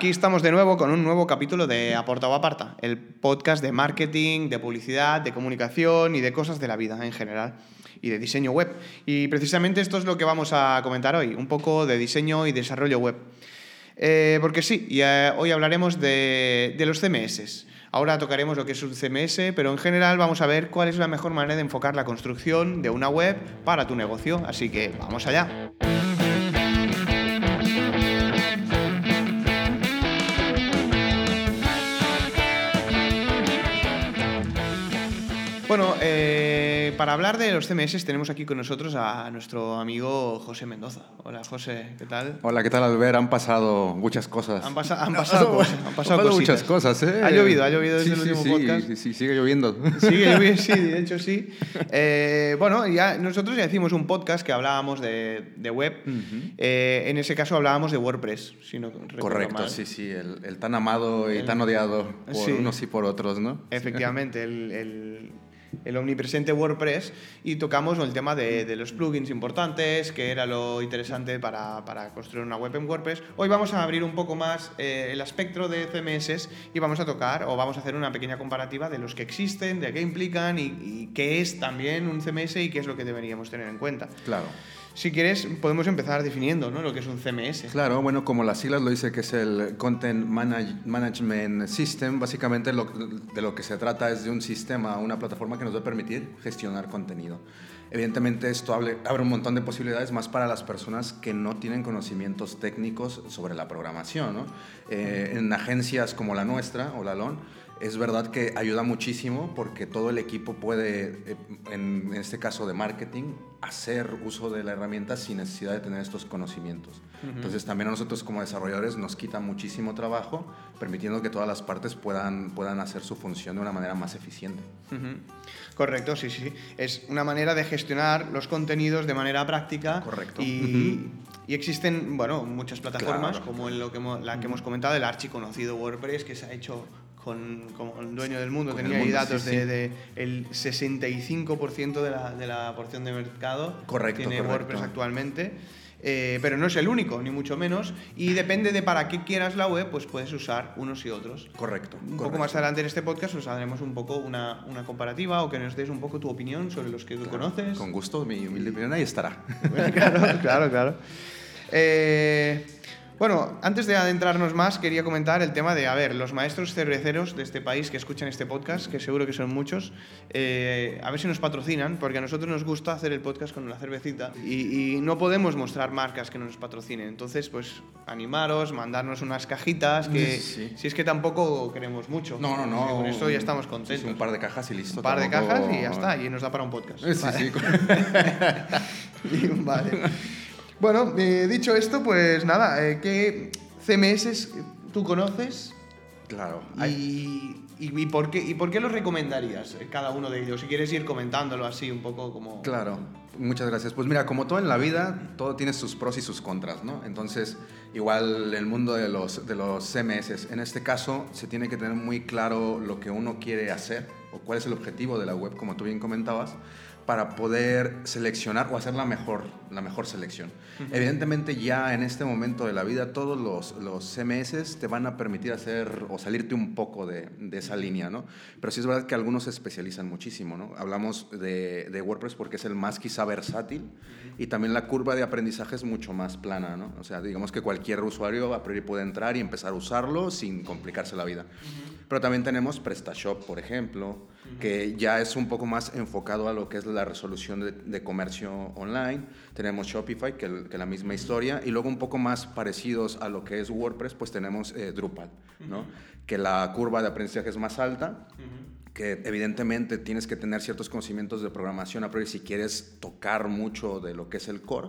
Aquí estamos de nuevo con un nuevo capítulo de Aporta o Aparta, el podcast de marketing, de publicidad, de comunicación y de cosas de la vida en general y de diseño web. Y precisamente esto es lo que vamos a comentar hoy, un poco de diseño y desarrollo web. Eh, porque sí, eh, hoy hablaremos de los CMS. Ahora tocaremos lo que es un CMS, pero en general vamos a ver cuál es la mejor manera de enfocar la construcción de una web para tu negocio. Así que vamos allá. Para hablar de los CMS tenemos aquí con nosotros a nuestro amigo José Mendoza. Hola José, ¿qué tal? Hola, ¿qué tal Albert? Han pasado muchas cosas. Han, pasa- han pasado cosas. Han pasado cositas. muchas cosas, ¿eh? Ha llovido, ha llovido desde Sí, el último sí, podcast. Sí, sí, sigue lloviendo. Sigue lloviendo, sí, de hecho sí. Eh, bueno, ya, nosotros ya hicimos un podcast que hablábamos de, de web. Eh, en ese caso hablábamos de WordPress, si no recuerdo Correcto, mal. sí, sí, el, el tan amado y tan odiado por Sí. unos y por otros, ¿no? Efectivamente, el, el- el omnipresente WordPress y tocamos el tema de, los plugins importantes, que era lo interesante para, para construir una web en WordPress. Hoy vamos a abrir un poco más eh, el espectro de CMS y vamos a tocar o vamos a hacer una pequeña comparativa de los que existen, de qué implican y, y qué es también un CMS y qué es lo que deberíamos tener en cuenta. Claro. Si quieres, podemos empezar definiendo ¿no? lo que es un CMS. Claro, bueno, como las siglas lo dice que es el Content Manage- Management System, básicamente lo- de lo que se trata es de un sistema, una plataforma que nos va a permitir gestionar contenido. Evidentemente esto abre, abre un montón de posibilidades más para las personas que no tienen conocimientos técnicos sobre la programación. ¿no? Eh, en agencias como la nuestra o la LON, es verdad que ayuda muchísimo porque todo el equipo puede, eh, en este caso de marketing, hacer uso de la herramienta sin necesidad de tener estos conocimientos. Entonces también a nosotros como desarrolladores nos quita muchísimo trabajo, permitiendo que todas las partes puedan, puedan hacer su función de una manera más eficiente. Ujú. Correcto, sí, sí. Es una manera de gestionar los contenidos de manera práctica. Correcto. Y, y existen, bueno, muchas plataformas, Claro. como en lo que hemos- la que hemos comentado, el archiconocido WordPress, que se ha hecho con, el dueño del mundo. Con Tenía ahí datos sí, de, sí. de el 65% de la, de la porción de mercado. Correcto, Tiene correcto. WordPress actualmente. Eh, pero no es el único, ni mucho menos. Y depende de para qué quieras la web, pues puedes usar unos y otros. Correcto. Un poco más adelante en este podcast os haremos un poco una, una comparativa o que nos des un poco tu opinión sobre los que tú conoces. Con gusto, mi humilde opinión ahí estará. claro, claro, claro. Eh, bueno, antes de adentrarnos más, quería comentar el tema de, a ver, los maestros cerveceros de este país que escuchan este podcast, que seguro que son muchos, eh, a ver si nos patrocinan, porque a nosotros nos gusta hacer el podcast con una cervecita y, y no podemos mostrar marcas que no nos patrocinen. Entonces, pues, animaros, mandarnos unas cajitas, que Sí. si es que tampoco queremos mucho. No, no, no. Con esto ya estamos contentos. sí, un par de cajas y listo. Un par de cajas y ya está, y nos da para un podcast. Sí, Vale. sí. Y, vale. Bueno, eh, dicho esto, pues nada, eh, ¿qué CMS tú conoces Claro. y, y- y por qué, y por qué los recomendarías eh, cada uno de ellos? Si quieres ir comentándolo así un poco como... Claro, muchas gracias. Pues mira, como todo en la vida, todo tiene sus pros y sus contras, ¿no? Entonces, igual el mundo de los, de los CMS, en este caso, se tiene que tener muy claro lo que uno quiere hacer o cuál es el objetivo de la web, como tú bien comentabas, para poder seleccionar o hacer la mejor, la mejor selección. Evidentemente ya en este momento de la vida todos los, los CMS te van a permitir hacer o salirte un poco de, de esa línea, ¿no? Pero sí es verdad que algunos se especializan muchísimo, ¿no? Hablamos de, de WordPress porque es el más quizá versátil y también la curva de aprendizaje es mucho más plana, ¿no? O sea, digamos que cualquier usuario a priori puede entrar y empezar a usarlo sin complicarse la vida. Pero también tenemos PrestaShop, por ejemplo, que ya es un poco más enfocado a lo que es la resolución de, de comercio online. Tenemos Shopify, que, que la misma historia. Y luego un poco más parecidos a lo que es WordPress, pues tenemos eh, Drupal, ¿no? Que la curva de aprendizaje es más alta que evidentemente tienes que tener ciertos conocimientos de programación a priori si quieres tocar mucho de lo que es el core,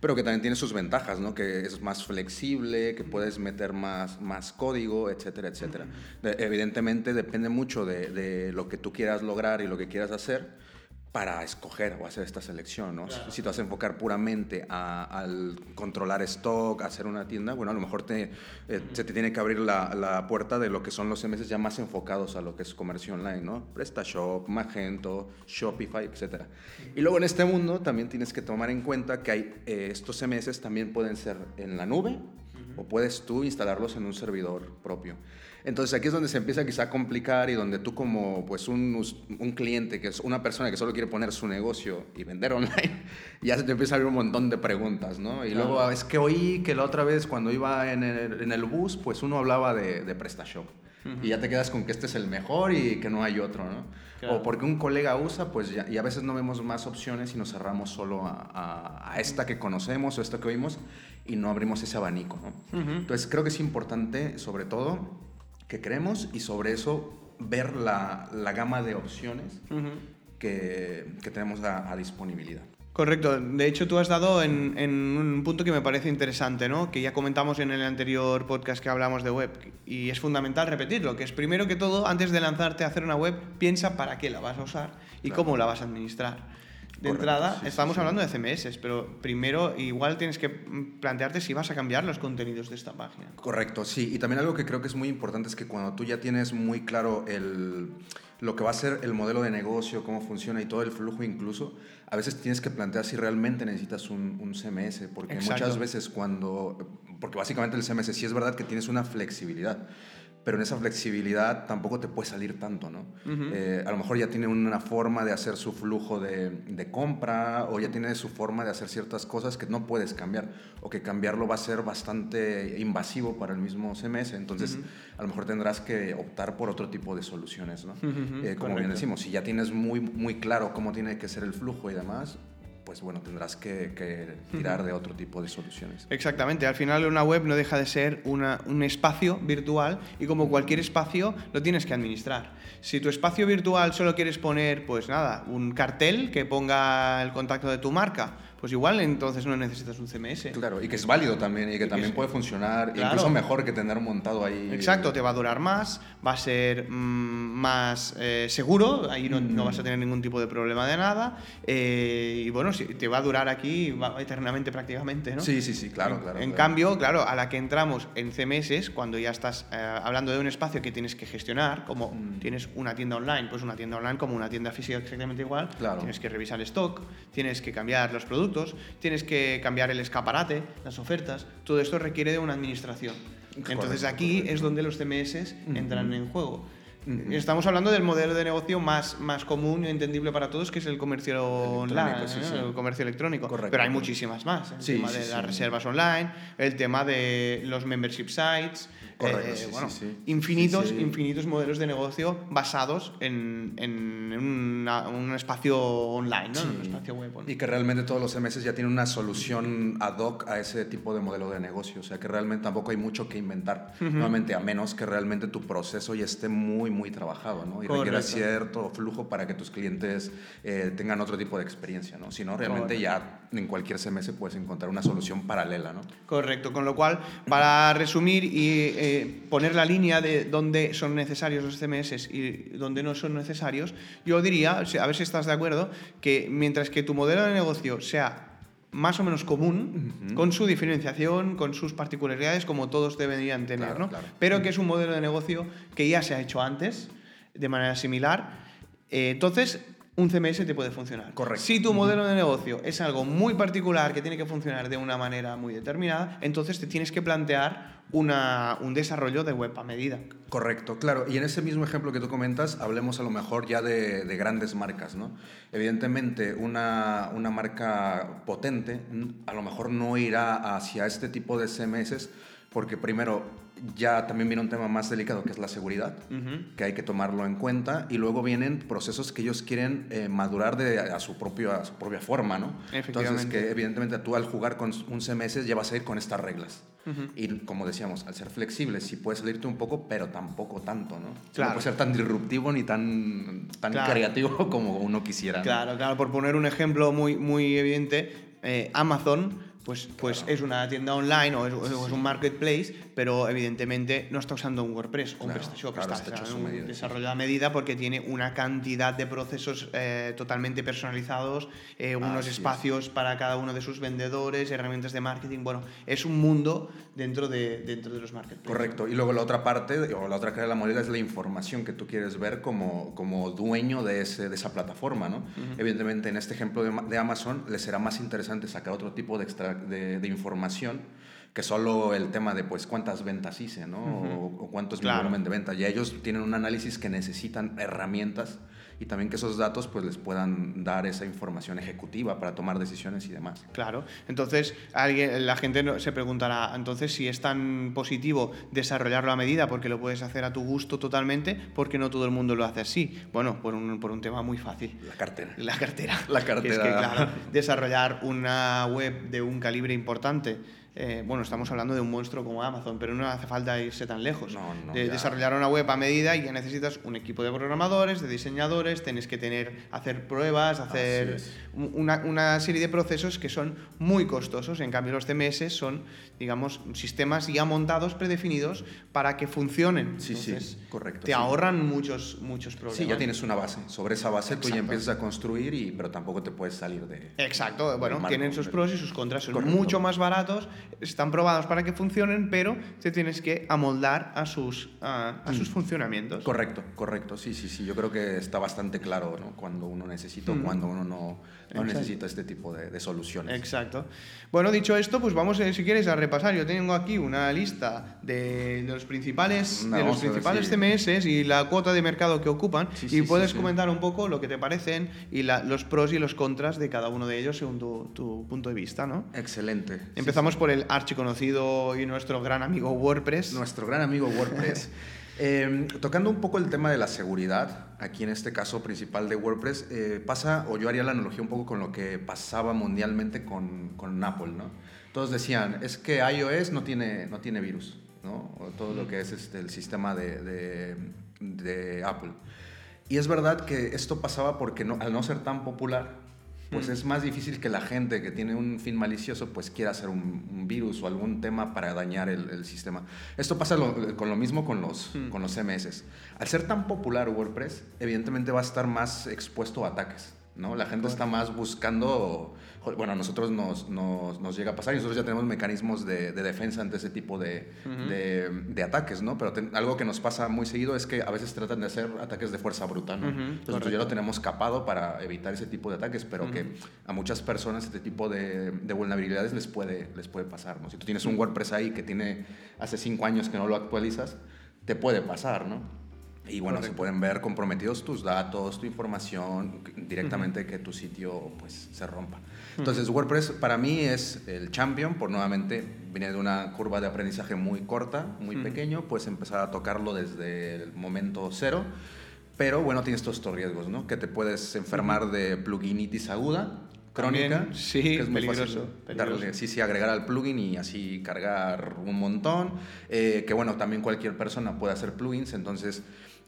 pero que también tiene sus ventajas, ¿no? Que es más flexible, que puedes meter más, más código, etcétera, etcétera. De- evidentemente depende mucho de, de lo que tú quieras lograr y lo que quieras hacer para escoger o hacer esta selección, ¿no? Si te vas a enfocar puramente a- al controlar stock, a hacer una tienda, bueno, a lo mejor te, eh, se te tiene que abrir la, la puerta de lo que son los CMS ya más enfocados a lo que es comercio online, ¿no? PrestaShop, Magento, Shopify, etc. Y luego en este mundo también tienes que tomar en cuenta que hay, eh, estos CMS también pueden ser en la nube o puedes tú instalarlos en un servidor propio. Entonces aquí es donde se empieza quizá a complicar y donde tú como pues un, un, cliente, que es una persona que solo quiere poner su negocio y vender online, ya se te empieza a abrir un montón de preguntas, ¿no? Y luego es que oí que la otra vez cuando iba en el, en el bus, pues uno hablaba de, de PrestaShop. Y ya te quedas con que este es el mejor y que no hay otro, ¿no? O porque un colega usa, pues ya, y a veces no vemos más opciones y nos cerramos solo a, a, esta que conocemos o esta que oímos y no abrimos ese abanico, ¿no? Entonces creo que es importante, sobre todo, que creemos y sobre eso ver la, la gama de opciones que, que, tenemos a, a, disponibilidad. Correcto. De hecho, tú has dado en, en, un punto que me parece interesante, ¿no? que ya comentamos en el anterior podcast que hablamos de web, y es fundamental repetirlo, que es primero que todo, antes de lanzarte a hacer una web, piensa para qué la vas a usar y claro. cómo la vas a administrar de Correcto, entrada, sí, estamos sí, hablando de CMS, pero primero igual tienes que plantearte si vas a cambiar los contenidos de esta página. Correcto, sí. Y también algo que creo que es muy importante es que cuando tú ya tienes muy claro el, lo que va a ser el modelo de negocio, cómo funciona y todo el flujo incluso, a veces tienes que plantear si realmente necesitas un, un CMS, porque Exacto. muchas veces cuando, porque básicamente el CMS sí es verdad que tienes una flexibilidad, pero en esa flexibilidad tampoco te puede salir tanto, ¿no? Uh -huh. eh, a lo mejor ya tiene una forma de hacer su flujo de, de, compra o ya tiene su forma de hacer ciertas cosas que no puedes cambiar o que cambiarlo va a ser bastante invasivo para el mismo CMS, entonces uh -huh. a lo mejor tendrás que optar por otro tipo de soluciones, ¿no? Uh -huh. eh, como bien decimos, si ya tienes muy, muy claro cómo tiene que ser el flujo y demás, pues bueno, tendrás que, que tirar de otro tipo de soluciones. Exactamente, al final una web no deja de ser una, un espacio virtual y como cualquier espacio lo tienes que administrar. Si tu espacio virtual solo quieres poner, pues nada, un cartel que ponga el contacto de tu marca, pues igual entonces no necesitas un CMS. Claro, y que es válido también y que y también que puede funcionar, claro. incluso mejor que tener montado ahí. Exacto, te va a durar más, va a ser mmm, más eh, seguro, ahí no, mm. no, vas a tener ningún tipo de problema de nada, eh, y bueno, sí, te va a durar aquí eternamente prácticamente, ¿no? Sí, sí, sí, claro, en, claro. En claro. cambio, claro, a la que entramos en CMS, cuando ya estás eh, hablando de un espacio que tienes que gestionar, como mm. tienes una tienda online, pues una tienda online como una tienda física exactamente igual, claro. tienes que revisar el stock, tienes que cambiar los productos, tienes que cambiar el escaparate, las ofertas, todo esto requiere de una administración. Correcto, Entonces aquí correcto. es donde los CMS entran en juego. Estamos hablando del modelo de negocio más, más común y entendible para todos, que es el comercio online, sí, sí. el comercio electrónico. Correcto. Pero hay muchísimas más. El sí, tema de las reservas online, el tema de los membership sites, Correcto, eh, sí, bueno, sí, sí. Infinitos, infinitos modelos de negocio basados en, en una, un espacio online, ¿no? un espacio web. Y que realmente todos los MS ya tienen una solución ad hoc a ese tipo de modelo de negocio. O sea, que realmente tampoco hay mucho que inventar. Uh -huh. Nuevamente, a menos que realmente tu proceso ya esté muy, muy trabajado, ¿no? Y requiera cierto flujo para que tus clientes eh, tengan otro tipo de experiencia, ¿no? Si no, realmente Correcto. ya en cualquier CMS puedes encontrar una solución paralela, ¿no? Correcto. Con lo cual, para resumir y eh, poner la línea de dónde son necesarios los CMS y dónde no son necesarios, yo diría, a ver si estás de acuerdo, que mientras que tu modelo de negocio sea más o menos común, uh -huh. con su diferenciación, con sus particularidades, como todos deberían tener, claro, ¿no? Claro. Pero que es un modelo de negocio que ya se ha hecho antes, de manera similar. Eh, entonces, un CMS te puede funcionar. Correcto. Si tu modelo de negocio es algo muy particular que tiene que funcionar de una manera muy determinada, entonces te tienes que plantear una, un desarrollo de web a medida. Correcto, claro. Y en ese mismo ejemplo que tú comentas, hablemos a lo mejor ya de, de grandes marcas, ¿no? Evidentemente, una, una, marca potente a lo mejor no irá hacia este tipo de CMS porque primero ya también viene un tema más delicado que es la seguridad, uh -huh. que hay que tomarlo en cuenta, y luego vienen procesos que ellos quieren eh, madurar de, a, su propio, a su propia forma, ¿no? Entonces, que evidentemente tú al jugar con un CMS ya vas a ir con estas reglas. Uh -huh. Y como decíamos, al ser flexible, sí puedes salirte un poco, pero tampoco tanto, ¿no? Claro. No puede ser tan disruptivo ni tan, tan claro. creativo como uno quisiera. ¿no? Claro, claro. Por poner un ejemplo muy, muy evidente, eh, Amazon pues, pues claro. es una tienda online o es, o es, un marketplace, pero evidentemente no está usando un WordPress o un PrestaShop, claro, está, está, está un medida, desarrollo a medida porque tiene una cantidad de procesos eh, totalmente personalizados, eh, unos espacios es. para cada uno de sus vendedores, herramientas de marketing, bueno, es un mundo dentro de, dentro de los marketplaces. Correcto, y luego la otra parte, o la otra cara de la moneda es la información que tú quieres ver como, como dueño de, ese, de esa plataforma, ¿no? Uh -huh. Evidentemente en este ejemplo de, de Amazon les será más interesante sacar otro tipo de, extra, de, de información que solo el tema de pues cuántas ventas hice, ¿no? o, o, cuánto es mi volumen de venta. Ya ellos tienen un análisis que necesitan herramientas y también que esos datos pues les puedan dar esa información ejecutiva para tomar decisiones y demás. Claro, entonces alguien, la gente se preguntará, entonces si es tan positivo desarrollarlo a medida porque lo puedes hacer a tu gusto totalmente, ¿por qué no todo el mundo lo hace así? Bueno, por un, por un tema muy fácil. La cartera. La cartera. La cartera. Es que, claro, desarrollar una web de un calibre importante eh, bueno, estamos hablando de un monstruo como Amazon, pero no hace falta irse tan lejos. de desarrollar una web a medida y ya necesitas un equipo de programadores, de diseñadores, tienes que tener, hacer pruebas, hacer una, una, serie de procesos que son muy costosos. En cambio, los CMS son, digamos, sistemas ya montados, predefinidos, para que funcionen. Sí, sí, correcto. Te ahorran muchos, muchos problemas. Sí, ya tienes una base. Sobre esa base tú ya empiezas a construir, y, pero tampoco te puedes salir de... Exacto. Bueno, tienen sus pros y sus contras. Son mucho más baratos están probados para que funcionen, pero te tienes que amoldar a sus, a, sus mm. funcionamientos. Correcto, correcto. Sí, sí, sí. Yo creo que está bastante claro ¿no? cuando uno necesita o mm. cuando uno no, no necesita este tipo de, de, soluciones. Exacto. Bueno, dicho esto, pues vamos, eh, si quieres, a repasar. Yo tengo aquí una lista de, los principales, de los principales CMS y la cuota de mercado que ocupan y puedes comentar un poco lo que te parecen y los pros y los contras de cada uno de ellos según tu, tu punto de vista, ¿no? Excelente. Empezamos por el archiconocido y nuestro gran amigo WordPress. Nuestro gran amigo WordPress. Em, tocando un poco el tema de la seguridad, aquí en este caso principal de WordPress, eh, pasa, o yo haría la analogía un poco con lo que pasaba mundialmente con, con Apple, ¿no? Todos decían, es que iOS no tiene, no tiene virus, ¿no? O todo lo que es este, el sistema de, de, de Apple. Y es verdad que esto pasaba porque no, al no ser tan popular, pues es más difícil que la gente que tiene un fin malicioso pues quiera hacer un, virus o algún tema para dañar el, sistema. Esto pasa con lo mismo con los, con los CMS. Al ser tan popular WordPress, evidentemente va a estar más expuesto a ataques. ¿No? La gente está más buscando, bueno, a nosotros nos, nos, nos, llega a pasar y nosotros ya tenemos mecanismos de, de defensa ante ese tipo de, de, ataques, ¿no? Pero algo que nos pasa muy seguido es que a veces tratan de hacer ataques de fuerza bruta, ¿no? Entonces nosotros ya lo tenemos capado para evitar ese tipo de ataques, pero que a muchas personas este tipo de, vulnerabilidades les puede, les puede pasar, ¿no? Si tú tienes un WordPress ahí que tiene hace cinco años que no lo actualizas, te puede pasar, ¿no? Y bueno, se pueden ver comprometidos tus datos, tu información, directamente que tu sitio pues se rompa. Entonces WordPress para mí es el champion, por nuevamente viene de una curva de aprendizaje muy corta, muy pequeño, puedes empezar a tocarlo desde el momento cero. Pero bueno, tienes todos estos riesgos, ¿no? Que te puedes enfermar de pluginitis aguda, crónica, sí, que es muy peligroso, Darle, sí, sí, agregar al plugin y así cargar un montón. Eh, que bueno, también cualquier persona puede hacer plugins, entonces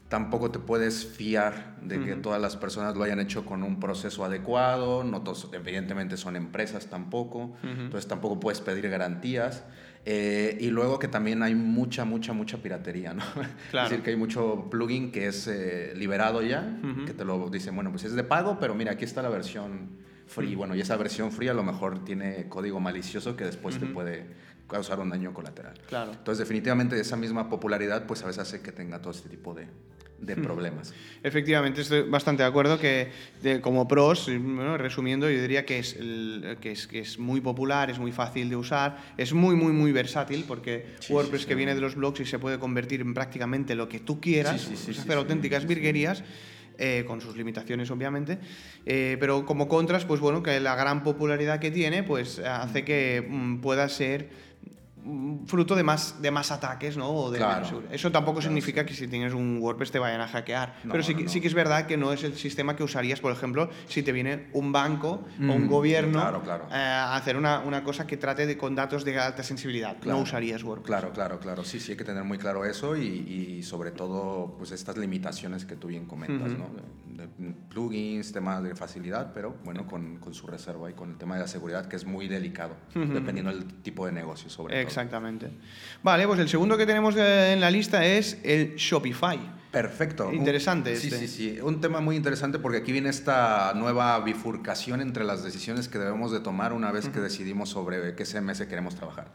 tampoco te puedes fiar de que todas las personas lo hayan hecho con un proceso adecuado, no todos, evidentemente son empresas tampoco, entonces tampoco puedes pedir garantías. Eh, y luego que también hay mucha, mucha, mucha piratería, ¿no? Es decir, que hay mucho plugin que es eh, liberado ya, que te lo dicen, bueno, pues es de pago, pero mira, aquí está la versión free. Bueno, y esa versión free a lo mejor tiene código malicioso que después te puede causar un daño colateral. Claro. Entonces, definitivamente esa misma popularidad, pues a veces hace que tenga todo este tipo de, de problemas. Efectivamente, estoy bastante de acuerdo que como pros, resumiendo, yo diría que es, que, es, que es muy popular, es muy fácil de usar, es muy, muy, muy versátil porque WordPress que viene de los blogs y se puede convertir en prácticamente lo que tú quieras, hacer auténticas virguerías. Eh, con sus limitaciones obviamente, eh, pero como contras, pues bueno, que la gran popularidad que tiene, pues hace que mm, pueda ser fruto de más, de más ataques, ¿no? de Eso tampoco significa que si tienes un WordPress te vayan a hackear. pero sí, sí, que es verdad que no es el sistema que usarías, por ejemplo, si te viene un banco o un mm, gobierno eh, a hacer una, una, cosa que trate de, con datos de alta sensibilidad. No usarías WordPress. Claro, claro, claro. Sí, sí, hay que tener muy claro eso y, y sobre todo pues estas limitaciones que tú bien comentas, ¿no? De, plugins, temas de facilidad, pero bueno, con, con, su reserva y con el tema de la seguridad que es muy delicado, dependiendo del tipo de negocio sobre todo. Exactamente. Vale, pues el segundo que tenemos en la lista es el Shopify. Perfecto. Interesante. Sí, este. sí, sí. Un tema muy interesante porque aquí viene esta nueva bifurcación entre las decisiones que debemos de tomar una vez que decidimos sobre qué CMS queremos trabajar.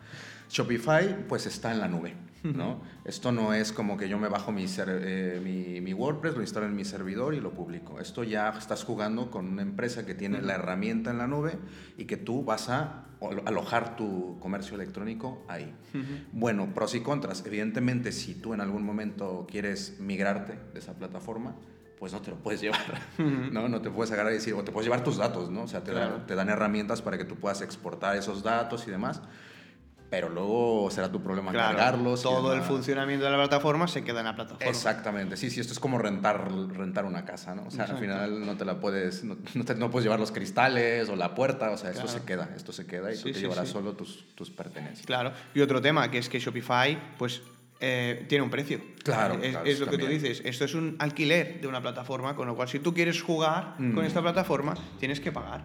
Shopify pues está en la nube. ¿no? Esto no es como que yo me bajo mi, eh, mi, mi, WordPress, lo instalo en mi servidor y lo publico. Esto ya estás jugando con una empresa que tiene la herramienta en la nube y que tú vas a alojar tu comercio electrónico ahí. Bueno, pros y contras. Evidentemente, si tú en algún momento quieres migrarte de esa plataforma, pues no te lo puedes llevar, ¿no? No te puedes agarrar y decir, o te puedes llevar tus datos, ¿no? O sea, te, te dan herramientas para que tú puedas exportar esos datos y demás pero luego será tu problema cargarlos. Todo el funcionamiento de la plataforma se queda en la plataforma. Exactamente, sí, sí, esto es como rentar, rentar una casa, ¿no? O sea, al final no te la puedes, no, no, puedes llevar los cristales o la puerta, o sea, esto se queda, esto se queda y tú te llevarás solo tus, tus pertenencias. Claro, y otro tema que es que Shopify, pues eh, tiene un precio. Claro. Es, lo que tú dices. Esto es un alquiler de una plataforma, con lo cual si tú quieres jugar con mm. esta plataforma, tienes que pagar.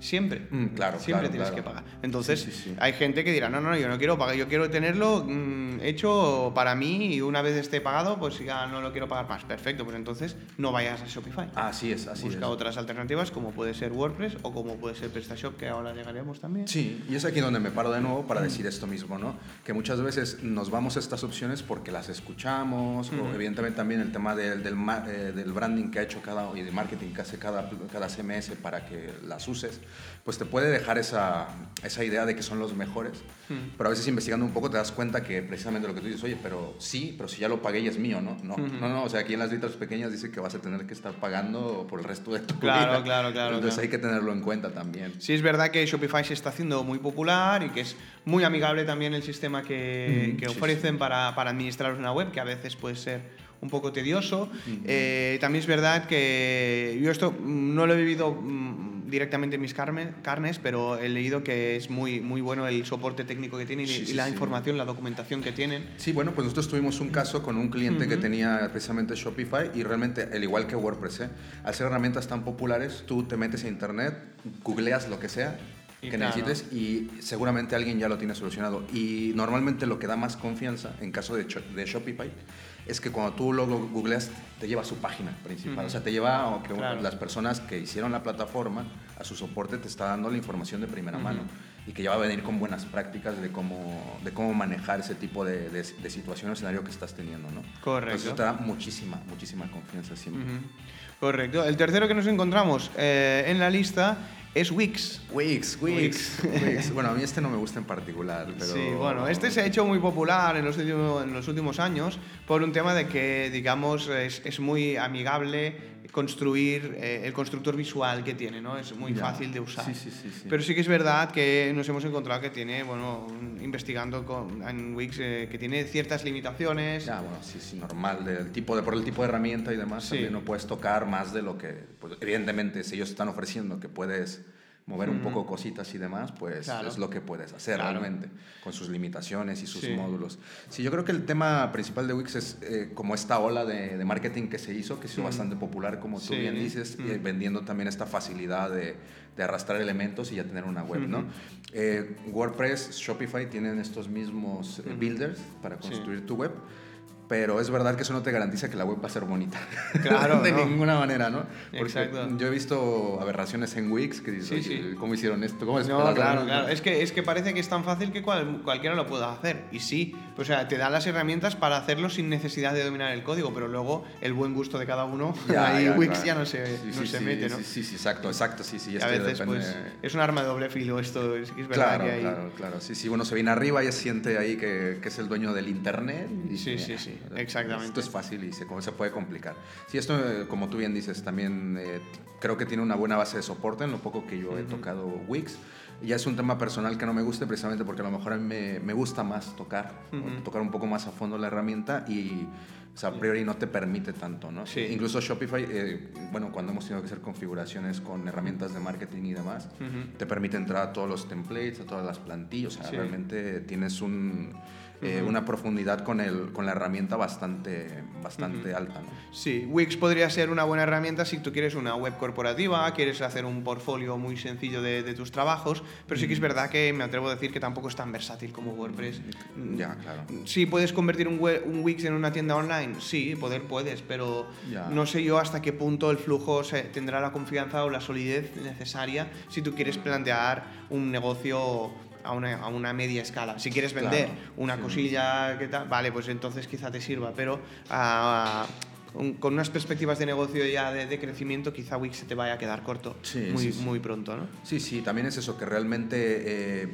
Siempre. Mm, claro. Siempre tienes que pagar. Entonces, hay gente que dirá, no, no, yo no quiero pagar, yo quiero tenerlo mm, hecho para mí y una vez esté pagado, pues ya no lo quiero pagar más. Perfecto, pues entonces no vayas a Shopify. Así es, así Busca otras alternativas como puede ser WordPress o como puede ser PrestaShop, que ahora llegaremos también. Sí, y es aquí donde me paro de nuevo para decir esto mismo, ¿no? Que muchas veces nos vamos a estas opciones porque las escuchamos, o evidentemente también el tema del, del, eh, del, branding que ha hecho cada y de marketing que hace cada, cada CMS para que las uses, pues te puede dejar esa, esa idea de que son los mejores. Pero a veces investigando un poco te das cuenta que precisamente lo que tú dices, oye, pero sí, pero si ya lo pagué y es mío, ¿no? No, no, no, o sea, aquí en las letras pequeñas dice que vas a tener que estar pagando por el resto de tu claro, vida. Claro, claro, Entonces hay que tenerlo en cuenta también. Sí, es verdad que Shopify se está haciendo muy popular y que es muy amigable también el sistema que, que ofrecen Para, para administrar una web, que a veces puede ser un poco tedioso. Eh, también es verdad que yo esto no lo he vivido mm, directamente en mis carnes, pero he leído que es muy, muy bueno el soporte técnico que tienen y, la información, la documentación que tienen. Sí, bueno, pues nosotros tuvimos un caso con un cliente que tenía precisamente Shopify y realmente, al igual que WordPress, ¿eh? al ser herramientas tan populares, tú te metes a internet, googleas lo que sea que necesites y seguramente alguien ya lo tiene solucionado. Y normalmente lo que da más confianza en caso de, de Shopify es que cuando tú lo googleas te lleva a su página principal. O sea, te lleva a que las personas que hicieron la plataforma, a su soporte, te está dando la información de primera mano y que ya va a venir con buenas prácticas de cómo, de cómo manejar ese tipo de, de, de situación o escenario que estás teniendo, ¿no? Correcto. eso te da muchísima, muchísima confianza siempre. Correcto. El tercero que nos encontramos eh, en la lista es Wix. Wix, Wix, Wix. Bueno, a mí este no me gusta en particular, pero... Sí, bueno, este se ha hecho muy popular en los últimos, en los últimos años por un tema de que, digamos, es, es muy amigable construir eh, el constructor visual que tiene, ¿no? Es muy fácil de usar. Sí, sí, sí, Pero sí que es verdad que nos hemos encontrado que tiene, bueno, investigando con, en Wix, eh, que tiene ciertas limitaciones. Ya, bueno, sí, sí, normal, del tipo de, por el tipo de herramienta y demás, también no puedes tocar más de lo que, pues, evidentemente, si ellos están ofreciendo que puedes mover un poco cositas y demás, pues es lo que puedes hacer realmente, con sus limitaciones y sus módulos. Sí, yo creo que el tema principal de Wix es eh, como esta ola de, marketing que se hizo, que se hizo bastante popular, como tú bien dices, vendiendo también esta facilidad de, de, arrastrar elementos y ya tener una web, ¿no? Eh, WordPress, Shopify tienen estos mismos eh, builders para construir tu web pero es verdad que eso no te garantiza que la web va a ser bonita. Claro. de ninguna manera, ¿no? Porque yo he visto aberraciones en Wix que dicen, ¿cómo hicieron esto? ¿Cómo es no, claro, claro. Es que, es que parece que es tan fácil que cualquiera lo pueda hacer. Y sí, o sea, te da las herramientas para hacerlo sin necesidad de dominar el código, pero luego el buen gusto de cada uno, ahí Wix ya no se, no se mete, ¿no? Sí, sí, exacto, exacto, sí, sí. A veces, pues, es un arma de doble filo esto, es, es verdad que hay... Claro, claro, sí, sí, uno se viene arriba y se siente ahí que, que es el dueño del Internet. Y, sí, sí, sí, exactamente es fácil y se, se puede complicar. Sí, esto, como tú bien dices, también eh, creo que tiene una buena base de soporte en lo poco que yo he tocado Wix. Ya es un tema personal que no me guste precisamente porque a lo mejor a mí me, me gusta más tocar, tocar un poco más a fondo la herramienta y o sea, a priori no te permite tanto, ¿no? Sí. Incluso Shopify, eh, bueno, cuando hemos tenido que hacer configuraciones con herramientas de marketing y demás, te permite entrar a todos los templates, a todas las plantillas, o sea, realmente tienes un eh, una profundidad con, el, con la herramienta bastante, bastante alta. ¿no? Sí, Wix podría ser una buena herramienta si tú quieres una web corporativa, quieres hacer un portfolio muy sencillo de, de tus trabajos, pero sí que es verdad que me atrevo a decir que tampoco es tan versátil como WordPress. Ya, claro. Sí, puedes convertir un, un Wix en una tienda online, sí, poder puedes, pero no sé yo hasta qué punto el flujo se, tendrá la confianza o la solidez necesaria si tú quieres plantear un negocio a una, a una media escala. Si quieres vender Claro, una sí. cosilla, que tal, vale, pues entonces quizá te sirva, pero ah, con- con unas perspectivas de negocio ya de, de crecimiento, quizá Wix se te vaya a quedar corto Sí, muy, sí, muy pronto, ¿no? Sí, sí, también es eso, que realmente eh,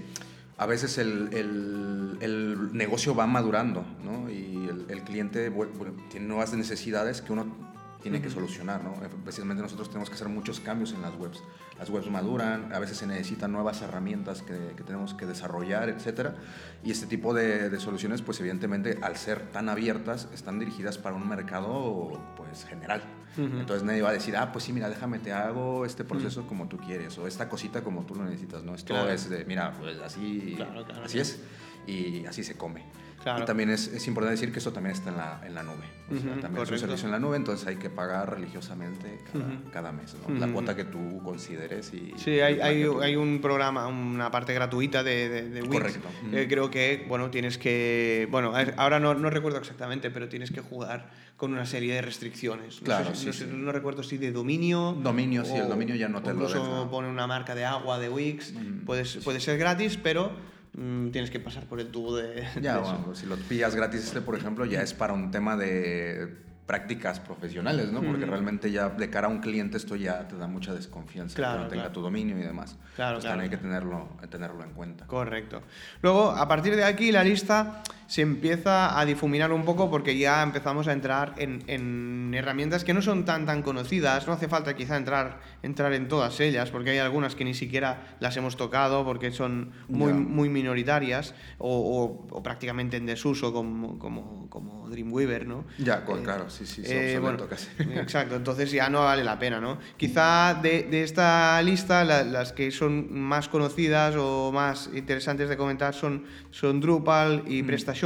a veces el, el- el negocio va madurando, ¿no? Y el, el cliente bueno, tiene nuevas necesidades que uno tiene que solucionar, ¿no? Eh, Precisamente nosotros tenemos que hacer muchos cambios en las webs. Las webs maduran, a veces se necesitan nuevas herramientas que, que tenemos que desarrollar, etcétera. Y este tipo de, de soluciones, pues evidentemente, al ser tan abiertas, están dirigidas para un mercado, pues, general. Entonces nadie va a decir, ah, pues sí, mira, déjame te hago este proceso como tú quieres o esta cosita como tú lo necesitas, ¿no? Esto Claro. es de, mira, pues así, Claro, claro, así es y así se come. Claro. Y también es, es importante decir que esto también está en la, en la nube. O sea, Ujú, también es correcto. un servicio en la nube, entonces hay que pagar religiosamente cada, Ujú. cada mes, ¿no? La Ujú. cuota que tú consideres y... Sí, hay, hay, tú- hay un programa, una parte gratuita de, de, de Wix. Correcto. Eh, creo que, bueno, tienes que... Bueno, ahora no, no recuerdo exactamente, pero tienes que jugar con una serie de restricciones. No Claro, sé sí, no, sí. no recuerdo si de dominio... Dominio, sí, el dominio ya no te o lo deja. pone una marca de agua de Wix. Mm, Puedes, Puede ser gratis, pero mm, tienes que pasar por el tubo de... Ya, de eso. bueno, si lo pillas gratis este, por ejemplo, ya es para un tema de prácticas profesionales, ¿no? Porque realmente ya de cara a un cliente esto ya te da mucha desconfianza, Claro, que no tenga claro. tu dominio y demás. Claro, Pues claro. también hay que tenerlo, tenerlo en cuenta. Correcto. Luego, a partir de aquí, la lista se empieza a difuminar un poco porque ya empezamos a entrar en, en herramientas que no son tan tan conocidas. No hace falta quizá entrar, entrar en todas ellas, porque hay algunas que ni siquiera las hemos tocado porque son muy, muy minoritarias o, o- o prácticamente en desuso, como, como, como Dreamweaver, ¿no? Ya, Eh, claro, sí, sí, eh, bueno, casi. Exacto, entonces ya no vale la pena, ¿no? Quizá de, de esta lista la- las que son más conocidas o más interesantes de comentar son, son Drupal y PrestaShop.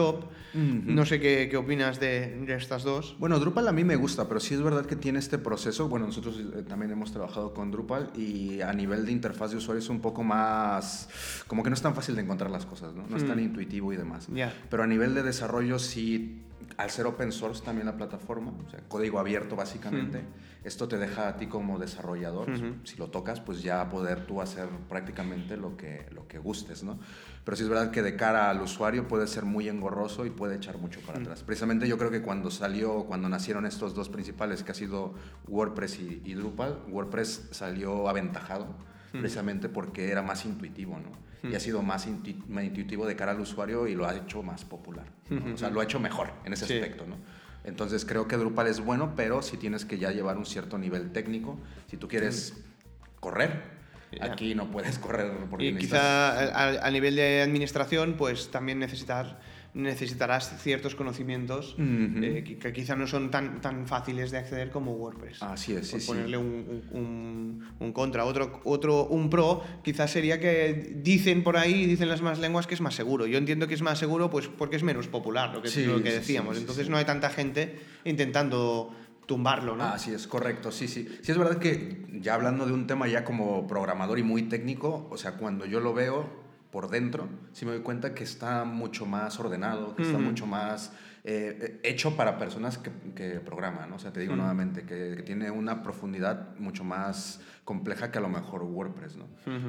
No sé qué, qué opinas de, de estas dos. Bueno, Drupal a mí me gusta, pero sí es verdad que tiene este proceso. Bueno, nosotros eh, también hemos trabajado con Drupal y a nivel de interfaz de usuario es un poco más. como que no es tan fácil de encontrar las cosas, ¿no? No es tan Mm. intuitivo y demás. Pero a nivel de desarrollo, sí, al ser open source también la plataforma, o sea, código abierto básicamente, esto te deja a ti como desarrollador, si lo tocas, pues ya poder tú hacer prácticamente lo que, lo que gustes, ¿no? Pero sí es verdad que de cara al usuario puede ser muy engorroso y puede echar mucho para atrás. Precisamente yo creo que cuando salió, cuando nacieron estos dos principales, que ha sido WordPress y, y Drupal, WordPress salió aventajado precisamente porque era más intuitivo, ¿no? Y ha sido más, intu- más intuitivo de cara al usuario y lo ha hecho más popular. ¿no? O sea, lo ha hecho mejor en ese Sí. aspecto, ¿no? Entonces creo que Drupal es bueno, pero si tienes que ya llevar un cierto nivel técnico. Si tú quieres correr, Ya. aquí no puedes correr porque Y necesitas- quizá a, a nivel de administración, pues también necesitar, necesitarás ciertos conocimientos Ujú. eh, que, que quizá no son tan, tan fáciles de acceder como WordPress. Así es, por sí, sí. ponerle un, un- un- un contra. Otro, otro, un pro quizás sería que dicen por ahí, dicen las más lenguas, que es más seguro. Yo entiendo que es más seguro pues porque es menos popular, lo que, Sí, lo que sí, decíamos. sí, sí, Entonces sí. no hay tanta gente intentando tumbarlo, ¿no? Ah, sí, es correcto, sí, sí. Sí, es verdad que ya hablando de un tema ya como programador y muy técnico, o sea, cuando yo lo veo por dentro, sí me doy cuenta que está mucho más ordenado, que está mucho más eh, hecho para personas que, que programan, ¿no? O sea, te digo nuevamente, que, que tiene una profundidad mucho más compleja que a lo mejor WordPress, ¿no?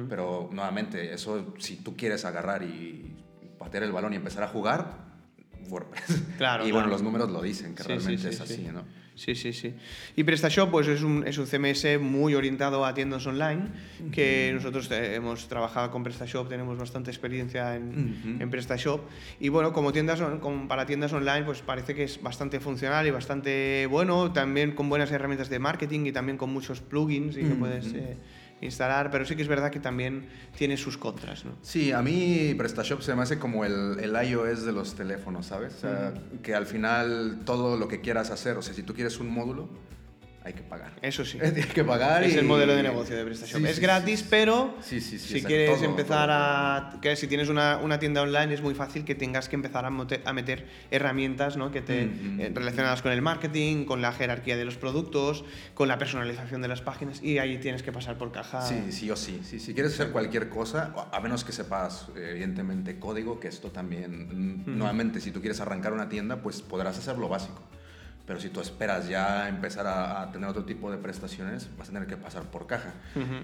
Pero nuevamente, eso si tú quieres agarrar y patear el balón y empezar a jugar, WordPress. Claro, Y bueno, claro. los números lo dicen, que Sí, realmente sí, es sí. así, ¿no? Sí, sí, sí. Y PrestaShop pues es un, es un CMS muy orientado a tiendas online, que nosotros eh, hemos trabajado con PrestaShop, tenemos bastante experiencia en, PrestaShop. Y bueno, como, tiendas, como para tiendas online, pues parece que es bastante funcional y bastante bueno, también con buenas herramientas de marketing y también con muchos plugins y que puedes eh, instalar, pero sí que es verdad que también tiene sus contras, ¿no? Sí, a mí PrestaShop se me hace como el, el iOS de los teléfonos, ¿sabes? O sea, que al final todo lo que quieras hacer, o sea, si tú quieres un módulo, hay que pagar. Eso sí. Tienes que pagar Es y- el modelo de negocio de PrestaShop. Sí, es sí, gratis, sí, pero si quieres Todo, empezar todo, a... Que si tienes una, una tienda online es muy fácil que tengas que empezar a, mote- a meter herramientas ¿no? que te, eh, relacionadas con el marketing, con la jerarquía de los productos, con la personalización de las páginas y ahí tienes que pasar por caja. Sí, sí o sí. Si quieres hacer cualquier cosa, a menos que sepas, evidentemente, código, que esto también, mm, nuevamente, si tú quieres arrancar una tienda, pues podrás hacer lo básico. Pero si tú esperas ya empezar a, tener otro tipo de prestaciones, vas a tener que pasar por caja.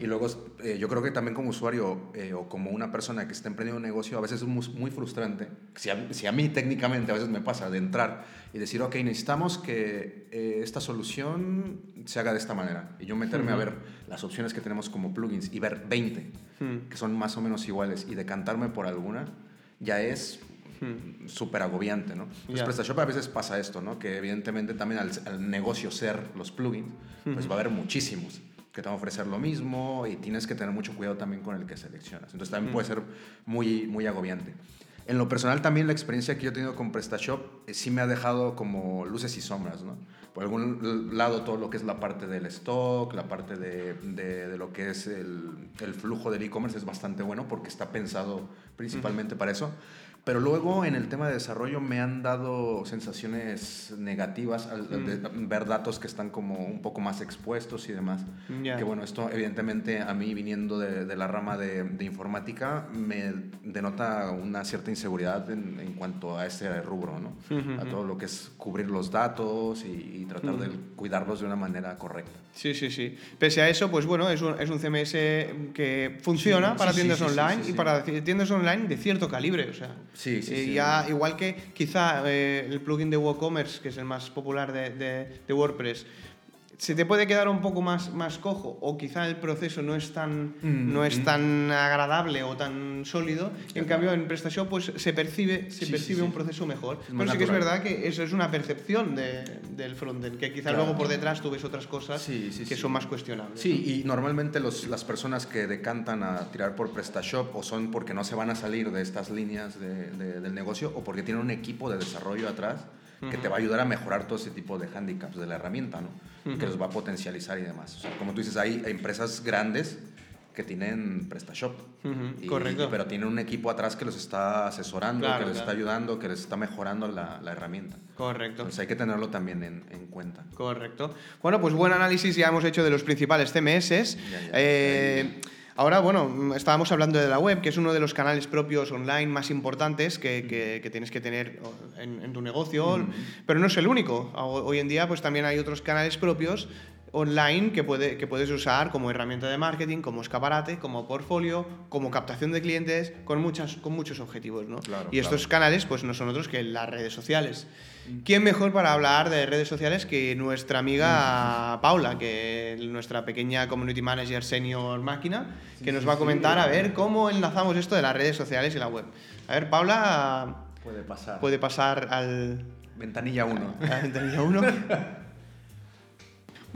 Y luego, eh, yo creo que también como usuario eh, o como una persona que está emprendiendo un negocio, a veces es muy, frustrante. Si a, si a, mí técnicamente a veces me pasa de entrar y decir, ok, necesitamos que eh, esta solución se haga de esta manera. Y yo meterme a ver las opciones que tenemos como plugins y ver 20, que son más o menos iguales, y decantarme por alguna, ya es Hmm. súper agobiante, ¿no? Entonces, PrestaShop a veces pasa esto, ¿no? Que evidentemente también al, negocio ser los plugins, pues va a haber muchísimos que te van a ofrecer lo mismo y tienes que tener mucho cuidado también con el que seleccionas. Entonces también puede ser muy, muy agobiante. En lo personal también la experiencia que yo he tenido con PrestaShop eh, sí me ha dejado como luces y sombras, ¿no? Por algún lado todo lo que es la parte del stock, la parte de, de, de lo que es el, el flujo del e-commerce es bastante bueno porque está pensado principalmente para eso. Pero luego en el tema de desarrollo me han dado sensaciones negativas al mm. ver datos que están como un poco más expuestos y demás. Que bueno, esto evidentemente a mí viniendo de, la rama de, de, informática me denota una cierta inseguridad en, en cuanto a ese rubro, ¿no? A todo lo que es cubrir los datos y, tratar de cuidarlos de una manera correcta. Sí, sí, sí. Pese a eso, pues bueno, es un, es un CMS que funciona para tiendas online y para tiendas online de cierto calibre, o sea. Sí, sí, sí. Ya, igual que quizá eh, el plugin de WooCommerce, que es el más popular de, de, de WordPress, se te puede quedar un poco más, más cojo o quizá el proceso no es tan, mm, no es mm. tan agradable o tan sólido. En cambio, en PrestaShop pues, se percibe, se percibe un proceso mejor. Pero sí que es verdad que eso es una percepción de, del frontend, que quizá luego por detrás tú ves otras cosas que son más cuestionables. Sí, y normalmente los, las personas que decantan a tirar por PrestaShop o son porque no se van a salir de estas líneas de, del negocio o porque tienen un equipo de desarrollo atrás que te va a ayudar a mejorar todo ese tipo de handicaps de la herramienta, ¿no? Que los va a potencializar y demás. O sea, como tú dices, hay empresas grandes que tienen PrestaShop. Correcto. pero tienen un equipo atrás que los está asesorando, que les está ayudando, que les está mejorando la, la, herramienta. Correcto. Entonces hay que tenerlo también en, en, cuenta. Correcto. Bueno, pues buen análisis ya hemos hecho de los principales CMS. eh, Ahora, bueno, estábamos hablando de la web, que es uno de los canales propios online más importantes que, que, tienes que tener en, tu negocio, pero no es el único. Hoy en día, pues también hay otros canales propios online que, puede, que puedes usar como herramienta de marketing, como escaparate, como portfolio, como captación de clientes, con, muchas, con muchos objetivos. ¿no? y estos canales pues no son otros que las redes sociales. ¿Quién mejor para hablar de redes sociales que nuestra amiga mm. Paula, que es nuestra pequeña community manager senior máquina, que nos va a comentar a ver cómo enlazamos esto de las redes sociales y la web? A ver, Paula... Puede pasar. Puede pasar al... Ventanilla 1. Ventanilla 1.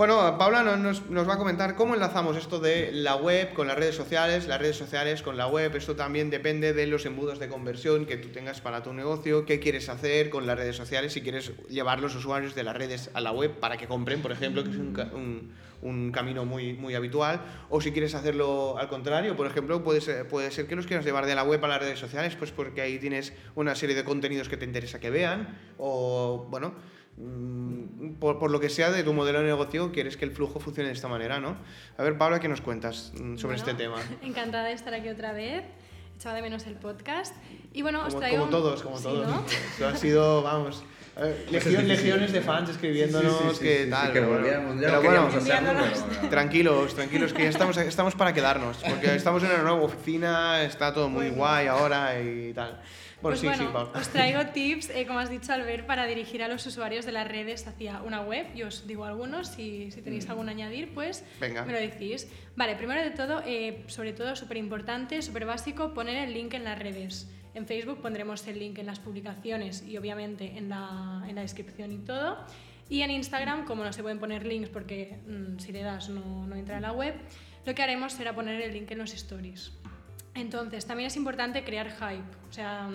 Bueno, Paula nos, va a comentar cómo enlazamos esto de la web con las redes sociales, las redes sociales con la web. Esto también depende de los embudos de conversión que tú tengas para tu negocio, qué quieres hacer con las redes sociales, si quieres llevar los usuarios de las redes a la web para que compren, por ejemplo, que es un, camino muy, muy habitual, o si quieres hacerlo al contrario, por ejemplo, puede ser, puede ser que los quieras llevar de la web a las redes sociales, pues porque ahí tienes una serie de contenidos que te interesa que vean, o bueno por, por, lo que sea de tu modelo de negocio, quieres que el flujo funcione de esta manera, ¿no? A ver, Paula, ¿qué nos cuentas mm, sobre este tema? Encantada de estar aquí otra vez. Echaba de menos el podcast. Y bueno, como, os traigo... Como todos, como todos. ¿no? ha sido, vamos... legiones de fans escribiéndonos que tal. que volvíamos, ya pero bueno, tranquilos, tranquilos, que ya estamos, estamos para quedarnos, porque estamos en una nueva oficina, está todo muy guay ahora y tal pues bueno, os traigo tips, eh, como has dicho Albert, para dirigir a los usuarios de las redes hacia una web. Yo os digo algunos, si, si tenéis mm. algún añadir, pues Venga. me lo decís. Vale, primero de todo, eh, sobre todo súper importante, súper básico, poner el link en las redes. En Facebook pondremos el link en las publicaciones y obviamente en la, en la descripción y todo. Y en Instagram, como no se pueden poner links porque mm, si le das no, no entra a la web, lo que haremos será poner el link en los stories. Entonces, también es importante crear hype. O sea,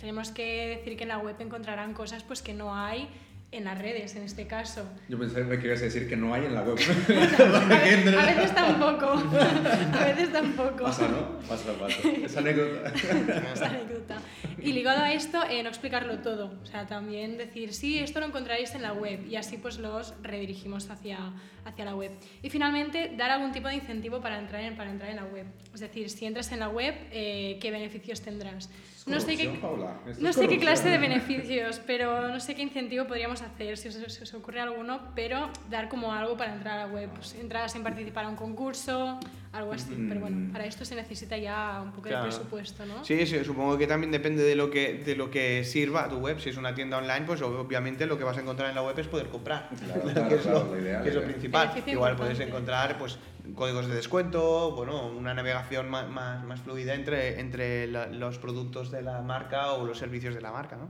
tenemos que decir que en la web encontrarán cosas pues, que no hay en las redes, en este caso. Yo pensé que ibas a decir que no hay en la web. a, veces tampoco. A veces tampoco. Pasa, ¿no? Pasa, pasa. Es anécdota. es anécdota. Y ligado a esto, eh, no explicarlo todo. O sea, también decir, sí, esto lo encontraréis en la web. Y así pues los redirigimos hacia, hacia la web. Y finalmente, dar algún tipo de incentivo para entrar en, para entrar en la web. Es decir, si entras en la web, eh, ¿qué beneficios tendrás? No sé, qué, no sé qué clase de beneficios, pero no sé qué incentivo podríamos hacer, si os, si os ocurre alguno, pero dar como algo para entrar a la web. Pues, entradas sin participar a un concurso, algo así. Pero bueno, para esto se necesita ya un poco Claro. de presupuesto, ¿no? Sí, sí, supongo que también depende de lo que, de lo que sirva tu web. Si es una tienda online, pues obviamente lo que vas a encontrar en la web es poder comprar, Claro, que claro, es lo, ideal, que es lo principal. Igual puedes importante. encontrar pues, códigos de descuento, bueno, una navegación más, más, más fluida entre, entre la- los productos de la marca o los servicios de la marca, ¿no?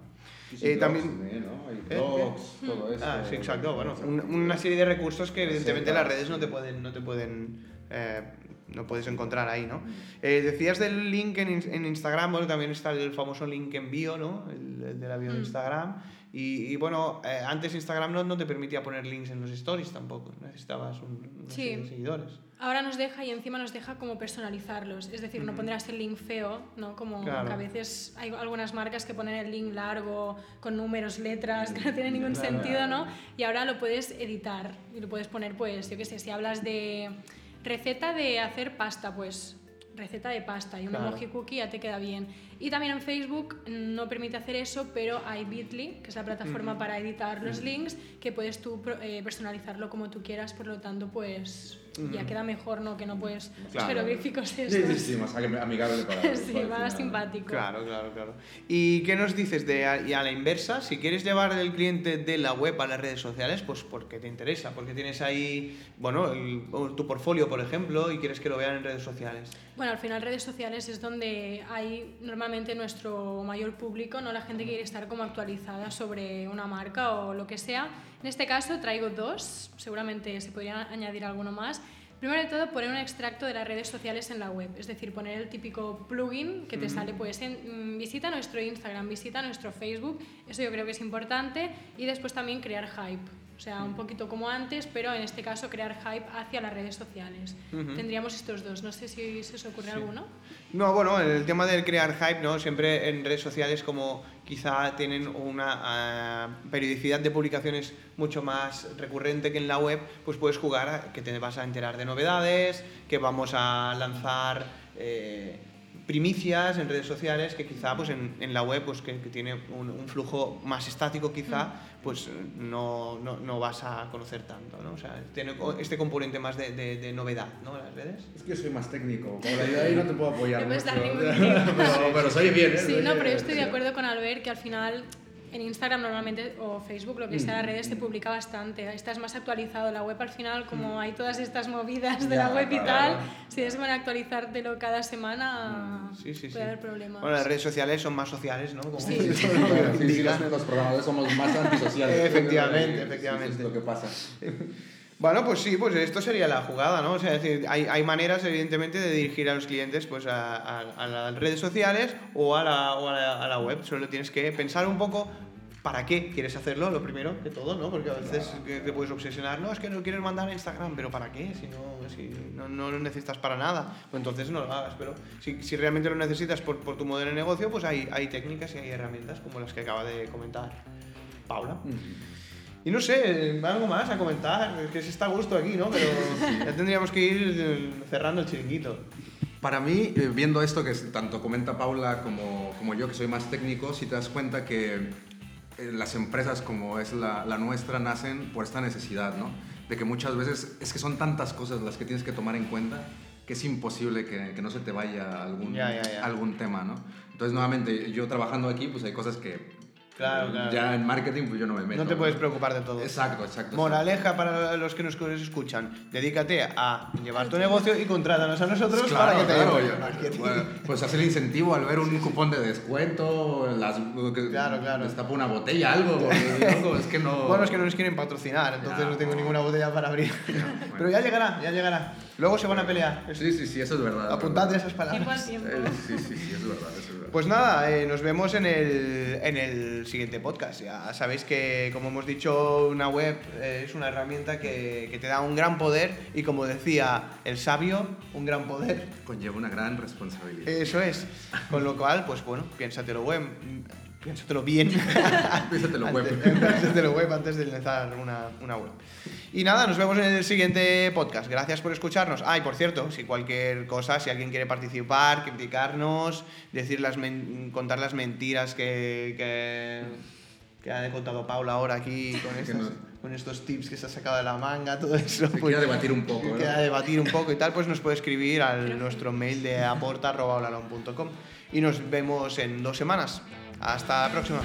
Y Eh, blogs también... ¿no? Hay ¿Eh? blogs, todo eso. Ah, sí, exacto. Bueno, un- una serie de recursos que evidentemente las redes no te pueden, no te pueden, eh, no puedes encontrar ahí, ¿no? Eh, decías del link en, in- en Instagram, bueno, también está el famoso link en bio, ¿no? El, el de la bio de Mm. Instagram. Y, y, bueno, eh, antes Instagram no, no te permitía poner links en los stories tampoco, necesitabas un, Sí. seguidores. Ahora nos deja y encima nos deja como personalizarlos, es decir, no pondrás el link feo, ¿no? Como Claro. que a veces hay algunas marcas que ponen el link largo, con números, letras, que no tiene ningún Claro. sentido, ¿no? Y ahora lo puedes editar y lo puedes poner, pues, yo qué sé, si hablas de receta de hacer pasta, pues receta de pasta y un Claro. emoji cookie ya te queda bien. Y también en Facebook no permite hacer eso, pero hay Bitly, que es la plataforma para editar los links, que puedes tú eh, personalizarlo como tú quieras, por lo tanto, pues ya queda mejor, ¿no? Que no puedes los Claro. jeroglíficos Sí, estos. sí, sí, más am- amigable para Sí, para más simpático. Claro, claro, claro. ¿Y qué nos dices de a, y a la inversa? Si quieres llevar el cliente de la web a las redes sociales, pues porque te interesa, porque tienes ahí, bueno, el- tu portfolio, por ejemplo, y quieres que lo vean en redes sociales. Bueno, al final redes sociales es donde hay normalmente nuestro mayor público, ¿no? La gente que quiere estar como actualizada sobre una marca o lo que sea. En este caso traigo dos, seguramente se podría añadir alguno más. Primero de todo, poner un extracto de las redes sociales en la web, es decir, poner el típico plugin que te sale, pues, en, mm, visita nuestro Instagram, visita nuestro Facebook, eso yo creo que es importante, y después también crear hype, o sea, un poquito como antes, pero en este caso crear hype hacia las redes sociales. Tendríamos estos dos, no sé si se os ocurre alguno. No, bueno, el tema del crear hype, ¿no? Siempre en redes sociales como quizá tienen una ah, periodicidad de publicaciones mucho más recurrente que en la web, pues puedes jugar a que te vas a enterar de novedades, que vamos a lanzar eh, primicias en redes sociales que quizá pues en, en la web pues que, que tiene un, un flujo más estático quizá pues no, no, no vas a conocer tanto, ¿no? O sea, tiene este componente más de, de- de novedad, ¿no? Las redes. Es que yo soy más técnico, Paula, yo ahí no te puedo apoyar No pero, pero se oye bien, ¿eh? Sí, no, pero yo estoy de acuerdo con Albert que al final en Instagram normalmente o Facebook, lo que sea, las redes se publica bastante. Estás más actualizado. La web al final, como hay todas estas movidas de Ya, la web y claro. tal, si es bueno actualizártelo cada semana, Sí, sí, sí. puede haber problemas. Bueno, las redes sociales son más sociales, ¿no? Como Sí. Sí, sí, los, programadores somos más antisociales. Efectivamente, efectivamente. Es lo que pasa. Bueno, pues sí, pues esto sería la jugada, ¿no? O sea, es decir, hay, hay maneras, evidentemente, de dirigir a los clientes pues, a, a- a las redes sociales o, a la, o a, la, a la web. Solo tienes que pensar un poco para qué quieres hacerlo, lo primero que todo, ¿no? Porque a veces que te puedes obsesionar, no, es que no quieres mandar a Instagram, pero ¿para qué? Si no, si no, no lo necesitas para nada, pues entonces no lo hagas. Pero si, si realmente lo necesitas por, por tu modelo de negocio, pues hay, hay técnicas y hay herramientas como las que acaba de comentar Paula. Y no sé, algo más a comentar, es que se está a gusto aquí, ¿no? Pero ya tendríamos que ir eh, cerrando el chiringuito. Para mí, eh, viendo esto que tanto comenta Paula como, como yo, que soy más técnico, si te das cuenta que eh, las empresas como es la, la nuestra nacen por esta necesidad, ¿no? De que muchas veces es que son tantas cosas las que tienes que tomar en cuenta que es imposible que, que no se te vaya algún, Ya, ya, ya. algún tema, ¿no? Entonces, nuevamente, yo trabajando aquí, pues hay cosas que Claro, claro. ya en marketing pues yo no me meto. No te puedes preocupar de todo. Exacto, exacto. Moraleja para los que nos escuchan, dedícate a llevar tu negocio y contrátanos a nosotros Claro, para que te claro, yo- bueno, pues hacer el incentivo al ver un cupón de descuento, las, que Claro, claro. destapa una botella, algo, porque, loco, es que no... Bueno, es que no nos quieren patrocinar, entonces Ya, no tengo no. ninguna botella para abrir. Pero ya llegará, ya llegará. Luego se van a pelear. Sí, sí, sí, eso es verdad. Apuntad verdad. esas palabras. tiempo. Eh, Sí, sí, sí, es verdad, eso es verdad. Pues nada, eh, nos vemos en el, en el siguiente podcast. Ya sabéis que, como hemos dicho, una web eh, es una herramienta que, que te da un gran poder y, como decía el sabio, un gran poder. Conlleva una gran responsabilidad. Eso es. Con lo cual, pues bueno, piénsatelo, web. Piénsatelo bien. Piénsatelo web. Antes, piénsatelo web antes de lanzar una, una web. Y nada, nos vemos en el siguiente podcast. Gracias por escucharnos. Ah, y por cierto, si cualquier cosa, si alguien quiere participar, criticarnos, decir las men- contar las mentiras que, que, que ha contado Paula ahora aquí con nos- con estos tips que se ha sacado de la manga, todo eso. Se quiera debatir un poco, ¿no? quiera debatir un poco y tal, pues nos puede escribir al nuestro mail de aporta.olalon.com. Y nos vemos en dos semanas. Hasta la próxima.